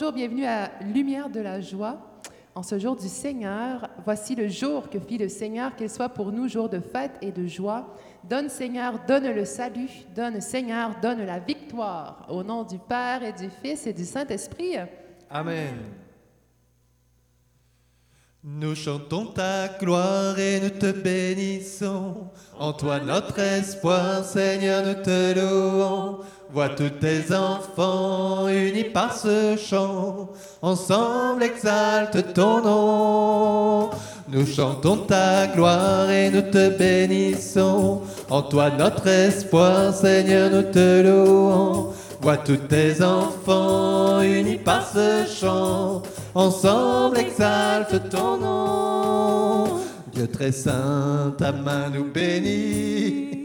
Bonjour, bienvenue à Lumière de la joie. En ce jour du Seigneur, voici le jour que fit le Seigneur, qu'il soit pour nous jour de fête et de joie. Donne Seigneur, donne le salut, donne Seigneur, donne la victoire. Au nom du Père et du Fils et du Saint-Esprit. Amen. Nous chantons ta gloire et nous te bénissons. En toi notre espoir, Seigneur, nous te louons. Vois tous tes enfants unis par ce chant, ensemble exalte ton nom. Nous chantons ta gloire et nous te bénissons. En toi notre espoir, Seigneur, nous te louons. Vois tous tes enfants unis par ce chant, ensemble exalte ton nom. Dieu très saint, ta main nous bénit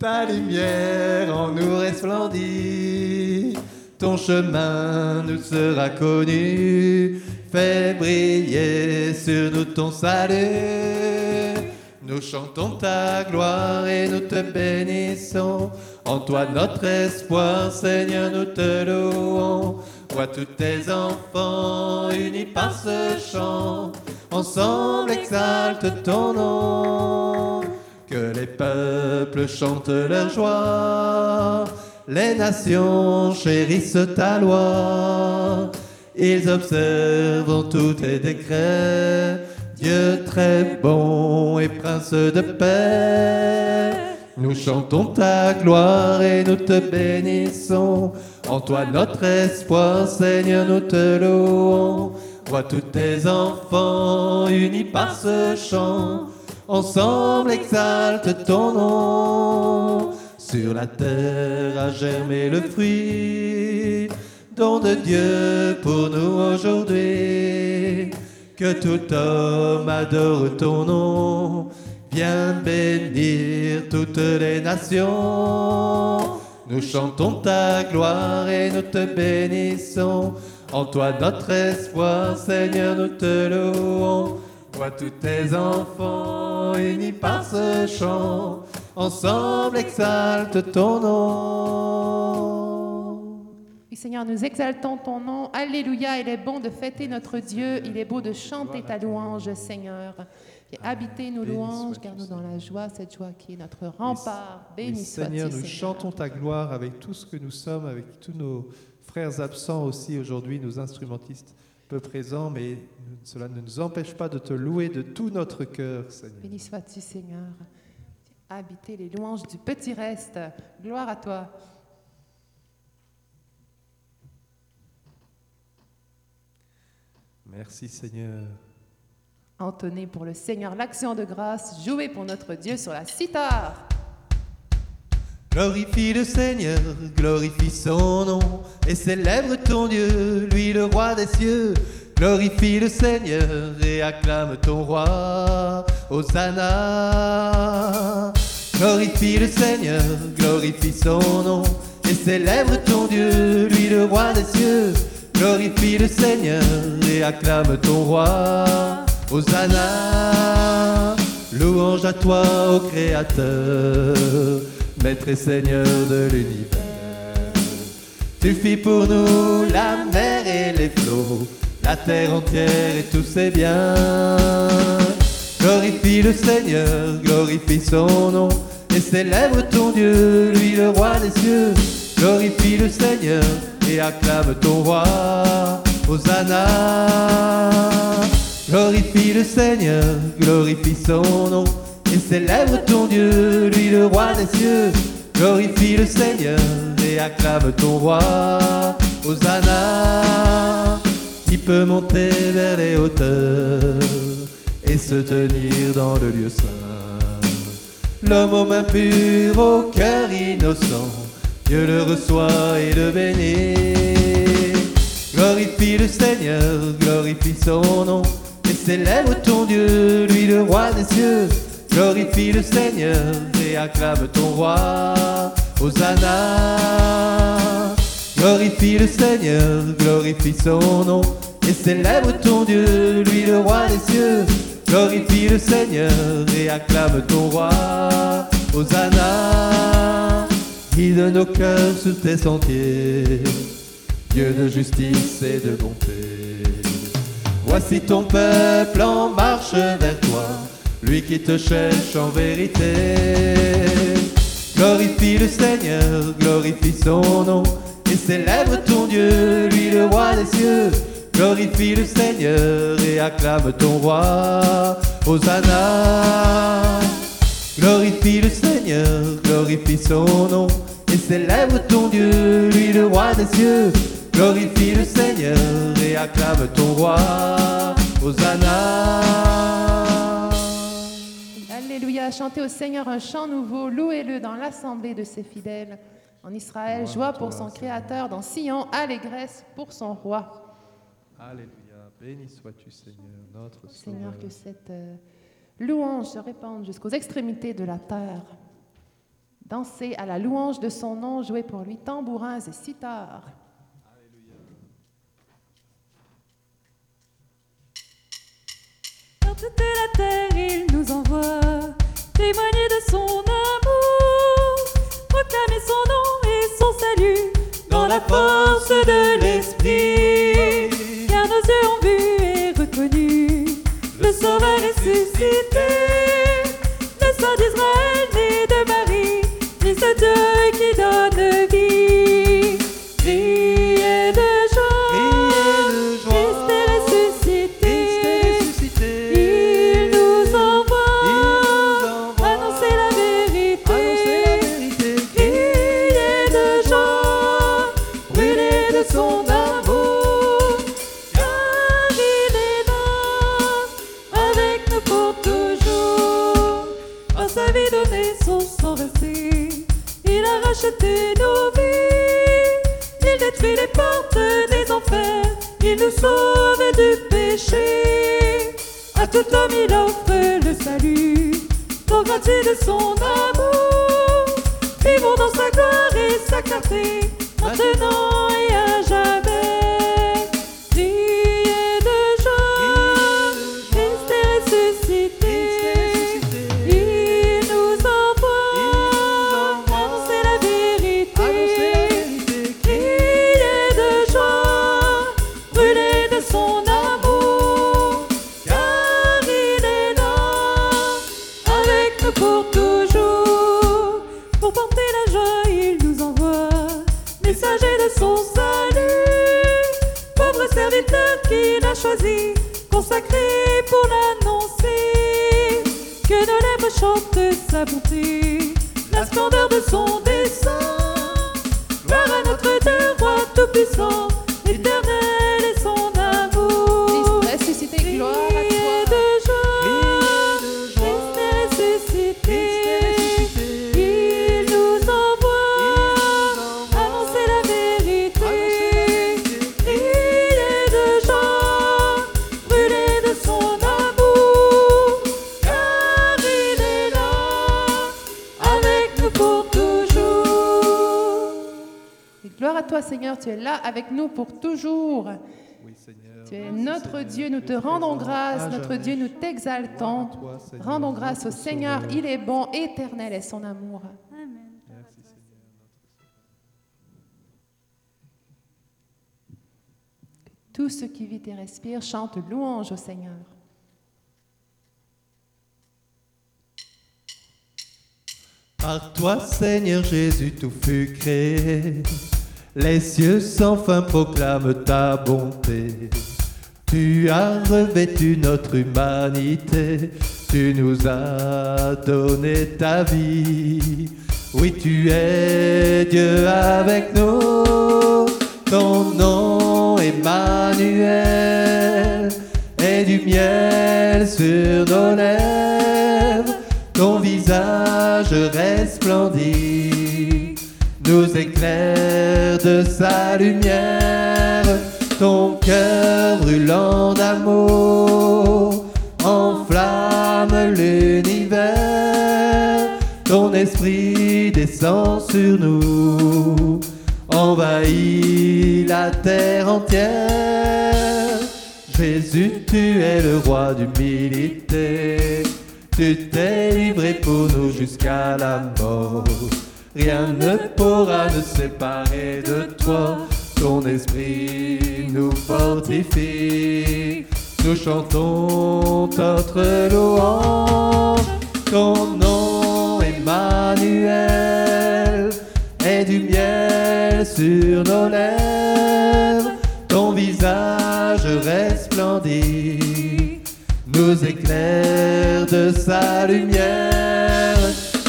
ta lumière en nous resplendit. Ton chemin nous sera connu, fais briller sur nous ton salut. Nous chantons ta gloire et nous te bénissons. En toi notre espoir, Seigneur, nous te louons. Vois tous tes enfants unis par ce chant, ensemble exalte ton nom. Que les peuples chantent leur joie, les nations chérissent ta loi. Ils observent tous tes décrets, Dieu très bon et prince de paix. Nous chantons ta gloire et nous te bénissons. En toi notre espoir, Seigneur, nous te louons. Vois tous tes enfants unis par ce chant ensemble exalte ton nom. Sur la terre a germé le fruit, don de Dieu pour nous aujourd'hui. Que tout homme adore ton nom, viens bénir toutes les nations. Nous chantons ta gloire et nous te bénissons. En toi notre espoir, Seigneur, nous te louons. Vois tous tes enfants unis par ce chant, ensemble exalte ton nom. Seigneur, nous exaltons ton nom. Alléluia, il est bon de fêter notre Dieu, il est beau de chanter ta louange, Seigneur. Et habiter nos louanges, garde-nous dans la joie, cette joie qui est notre rempart. Béni sois-tu, Seigneur, nous chantons ta gloire avec tout ce que nous sommes, avec tous nos frères absents aussi aujourd'hui, nos instrumentistes peu présents, mais cela ne nous empêche pas de te louer de tout notre cœur, Seigneur. Béni sois-tu, Seigneur. Habiter les louanges du petit reste. Gloire à toi. Merci Seigneur. Entonnez pour le Seigneur l'action de grâce. Jouez pour notre Dieu sur la cithare. Glorifie le Seigneur, glorifie son nom, et célèbre ton Dieu, lui le roi des cieux. Glorifie le Seigneur et acclame ton roi, Hosanna. Glorifie le Seigneur, glorifie son nom, et célèbre ton Dieu, lui le roi des cieux. Glorifie le Seigneur et acclame ton roi, Hosanna. Louange à toi, ô Créateur, Maître et Seigneur de l'univers. Tu fis pour nous la mer et les flots, la terre entière et tous ses biens. Glorifie le Seigneur, glorifie son nom, et célèbre ton Dieu, lui le roi des cieux. Glorifie le Seigneur et acclame ton roi, Hosanna. Glorifie le Seigneur, glorifie son nom, et célèbre ton Dieu, lui le roi des cieux. Glorifie le Seigneur et acclame ton roi, Hosanna. Qui peut monter vers les hauteurs et se tenir dans le lieu saint? L'homme aux mains pures, au cœur innocent, Dieu le reçoit et le bénit. Glorifie le Seigneur, glorifie son nom, et célèbre ton Dieu, lui le roi des cieux. Glorifie le Seigneur et acclame ton roi, Hosanna. Glorifie le Seigneur, glorifie son nom, et célèbre ton Dieu, lui le roi des cieux. Glorifie le Seigneur et acclame ton roi, Hosanna. Guide nos cœurs sur tes sentiers, Dieu de justice et de bonté. Voici ton peuple en marche vers toi, lui qui te cherche en vérité. Glorifie le Seigneur, glorifie son nom, et célèbre ton Dieu, lui le roi des cieux. Glorifie le Seigneur et acclame ton roi, Hosanna. Glorifie le Seigneur, glorifie son nom, et célèbre ton Dieu, lui le roi des cieux. Glorifie le Seigneur et acclame ton roi, Hosanna. Alléluia, chantez au Seigneur un chant nouveau, louez-le dans l'assemblée de ses fidèles. En Israël, joie pour son Créateur, dans Sion, allégresse pour son roi. Alléluia, béni sois-tu Seigneur, notre Seigneur, Sauveur. que cette euh, louange se répande jusqu'aux extrémités de la terre. Dansez à la louange de son nom, jouez pour lui tambourins et cithars. Par toute la terre, il nous envoie témoigner de son amour, proclamer son nom et son salut dans la force de l'esprit. see vie donnée, son sang versé, il a racheté nos vies. Il détruit les portes des enfers, il nous sauve du péché. À tout homme il offre le salut, pour gratuit de son amour. Vivons dans sa gloire et sa clarté, maintenant et à son tu es là avec nous pour toujours. Oui, Seigneur. Tu es merci, notre Seigneur. Dieu, nous te rendons grâce, notre. Dieu, nous t'exaltons. Rendons grâce au Seigneur, il est bon, éternel est son amour. Amen. Merci, Seigneur. Tout ce qui vit et respire chante louange au Seigneur. Par toi, Seigneur Jésus, tout fut créé. Les cieux sans fin proclament ta bonté. Tu as revêtu notre humanité. Tu nous as donné ta vie. Oui, tu es Dieu avec nous. Ton nom, Emmanuel, et du miel sur nos lèvres. Ton visage resplendit, nous éclaire de sa lumière. Ton cœur brûlant d'amour enflamme l'univers. Ton esprit descend sur nous, envahit la terre entière. Jésus, tu es le roi d'humilité. Tu t'es livré pour nous jusqu'à la mort. Rien ne pourra nous séparer de toi. ton esprit nous fortifie. Nous chantons notre louange, ton nom Emmanuel est du miel sur nos lèvres, ton visage resplendit, nous éclaire de sa lumière,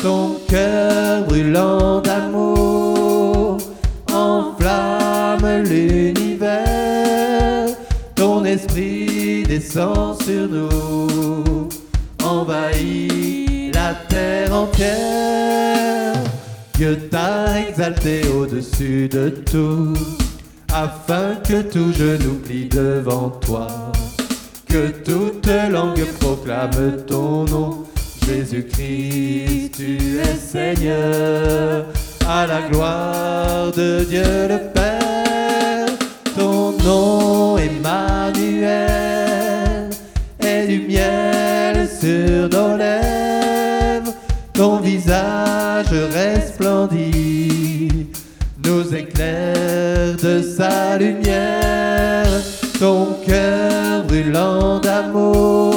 ton cœur brûlant d'amour enflamme l'univers, ton esprit descend sur nous, envahit la terre entière. Dieu t'a exalté au-dessus de tout, afin que tout genou plie devant toi, que toute langue proclame ton nom. Jésus-Christ, tu es Seigneur, à la gloire de Dieu le Père. Ton nom Emmanuel est du miel sur nos lèvres, ton visage resplendit, nous éclaire de sa lumière, ton cœur brûlant d'amour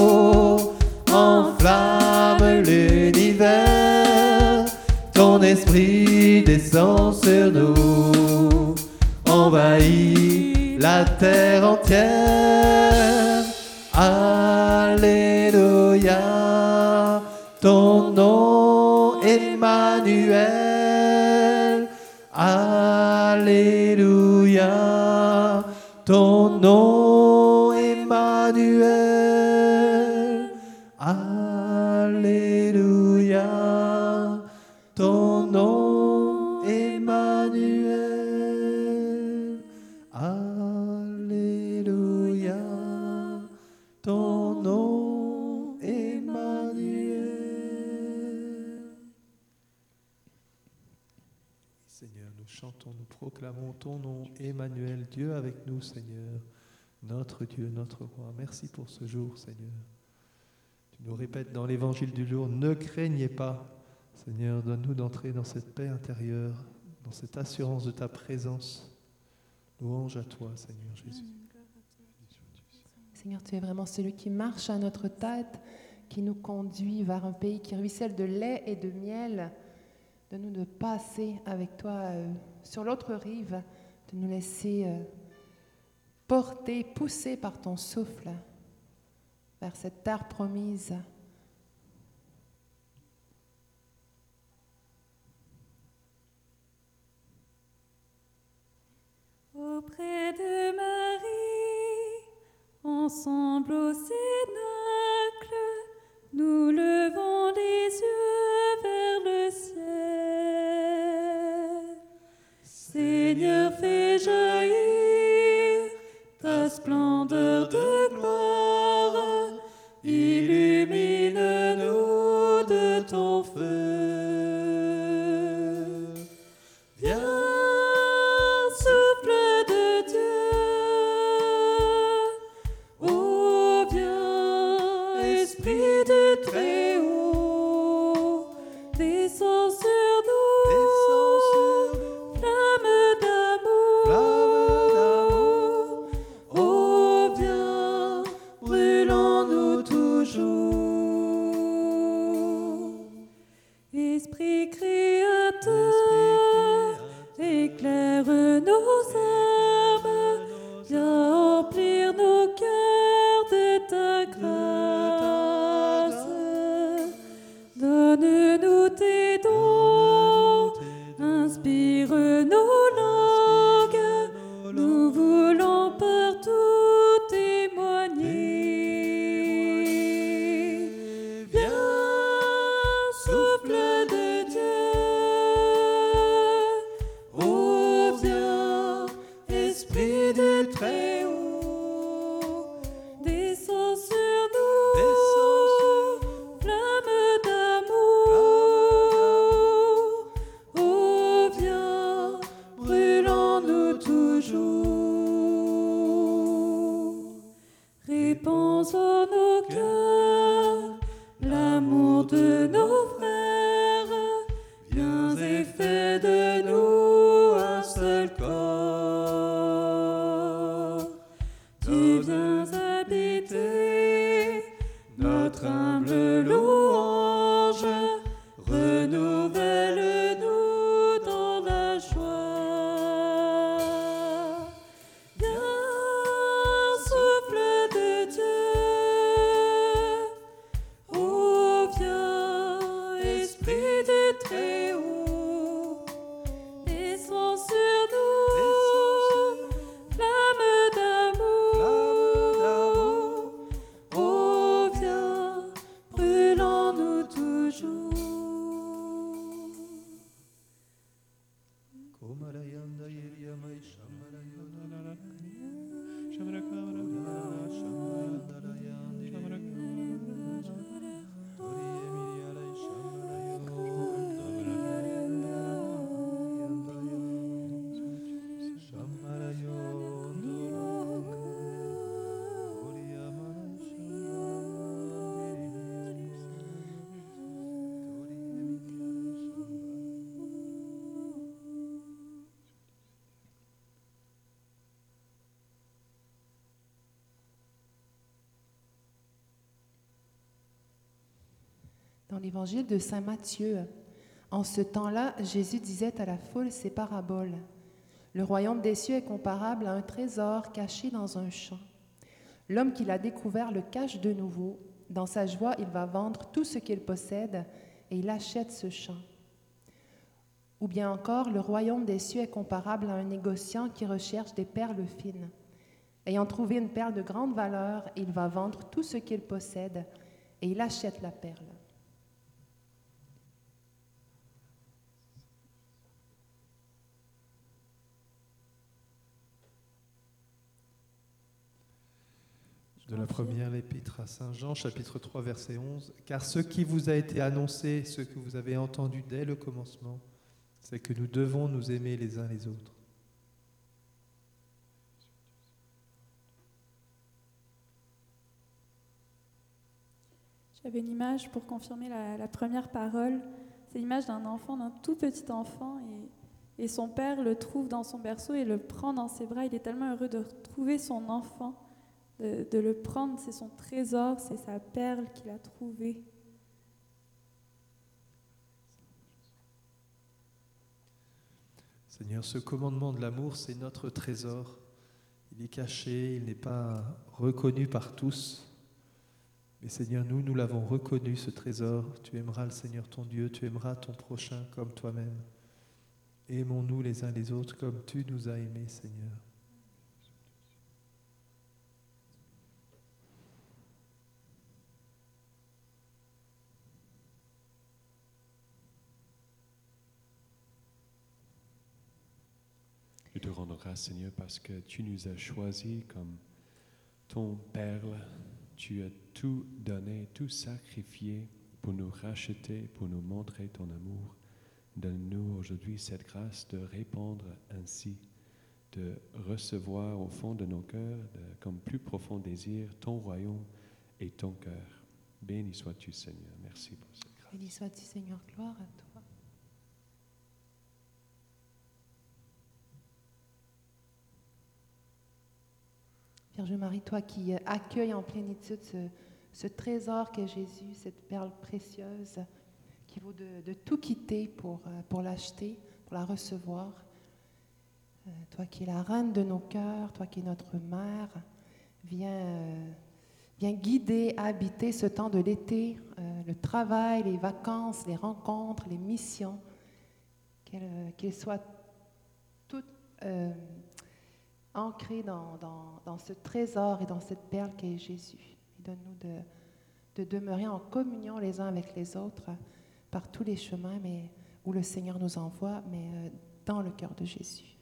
descend sur nous, envahit la terre entière. Alléluia, ton nom Emmanuel. Alléluia, ton nom Emmanuel. Alléluia, ton nom proclamons ton nom, Emmanuel, Dieu avec nous, Seigneur, notre Dieu, notre roi. Merci pour ce jour, Seigneur. Tu nous répètes dans l'évangile du jour, ne craignez pas, Seigneur, donne-nous d'entrer dans cette paix intérieure, dans cette assurance de ta présence. Louange à toi, Seigneur Jésus. Seigneur, tu es vraiment celui qui marche à notre tête, qui nous conduit vers un pays qui ruisselle de lait et de miel. Nous de passer avec toi euh, sur l'autre rive, de nous laisser euh, porter, pousser par ton souffle vers cette terre promise. Auprès de Marie, ensemble au cénacle, nous levons Fais jaillir viens habiter notre humble Dans l'évangile de Saint Matthieu, en ce temps-là, Jésus disait à la foule ces paraboles. Le royaume des cieux est comparable à un trésor caché dans un champ. L'homme qui l'a découvert le cache de nouveau. Dans sa joie, il va vendre tout ce qu'il possède et il achète ce champ. Ou bien encore, le royaume des cieux est comparable à un négociant qui recherche des perles fines. Ayant trouvé une perle de grande valeur, il va vendre tout ce qu'il possède et il achète la perle. De la première épître à Saint Jean, chapitre 3, verset 11. Car ce qui vous a été annoncé, ce que vous avez entendu dès le commencement, c'est que nous devons nous aimer les uns les autres. J'avais une image pour confirmer la, première parole. C'est l'image d'un enfant, d'un tout petit enfant, et son père le trouve dans son berceau et le prend dans ses bras. Il est tellement heureux de retrouver son enfant, de, le prendre. C'est son trésor, c'est sa perle qu'il a trouvée. Seigneur, ce commandement de l'amour, c'est notre trésor. Il est caché, il n'est pas reconnu par tous. Mais Seigneur, nous, nous l'avons reconnu, ce trésor. Tu aimeras le Seigneur ton Dieu, tu aimeras ton prochain comme toi-même. Aimons-nous les uns les autres comme tu nous as aimés, Seigneur. Je te rends grâce, Seigneur, parce que tu nous as choisis comme ton perle. Tu as tout donné, tout sacrifié pour nous racheter, pour nous montrer ton amour. Donne-nous aujourd'hui cette grâce de répondre ainsi, de recevoir au fond de nos cœurs, comme plus profond désir, ton royaume et ton cœur. Béni sois-tu, Seigneur. Merci pour cette grâce. Béni sois-tu, Seigneur, gloire à toi. Vierge Marie, toi qui euh, accueilles en plénitude ce, trésor qu'est Jésus, cette perle précieuse qui vaut de, tout quitter pour, euh, pour l'acheter, pour la recevoir. Euh, toi qui es la reine de nos cœurs, toi qui es notre mère, viens, viens guider, habiter ce temps de l'été, le travail, les vacances, les rencontres, les missions, qu'elles soient toutes ancrées dans, dans- dans ce trésor et dans cette perle qu'est Jésus. Et donne-nous de, de demeurer en communion les uns avec les autres par tous les chemins mais, où le Seigneur nous envoie, mais euh, dans le cœur de Jésus.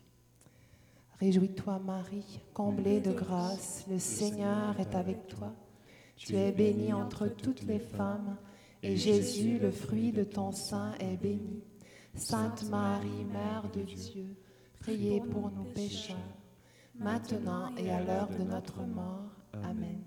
Réjouis-toi, Marie, comblée de grâce, le Seigneur est avec toi. Tu es bénie entre toutes les femmes, et Jésus, le fruit de ton sein, est béni. Sainte Marie, Mère de Dieu, priez pour nous pécheurs, maintenant et à l'heure de notre mort. Amen.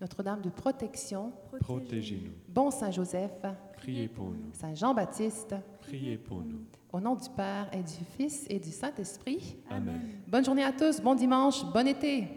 Notre-Dame de protection, Protégez-nous. bon Saint Joseph, Priez pour nous. Saint Jean-Baptiste, Priez pour nous. au nom du Père et du Fils et du Saint-Esprit. Amen. Bonne journée à tous, bon dimanche, bon été.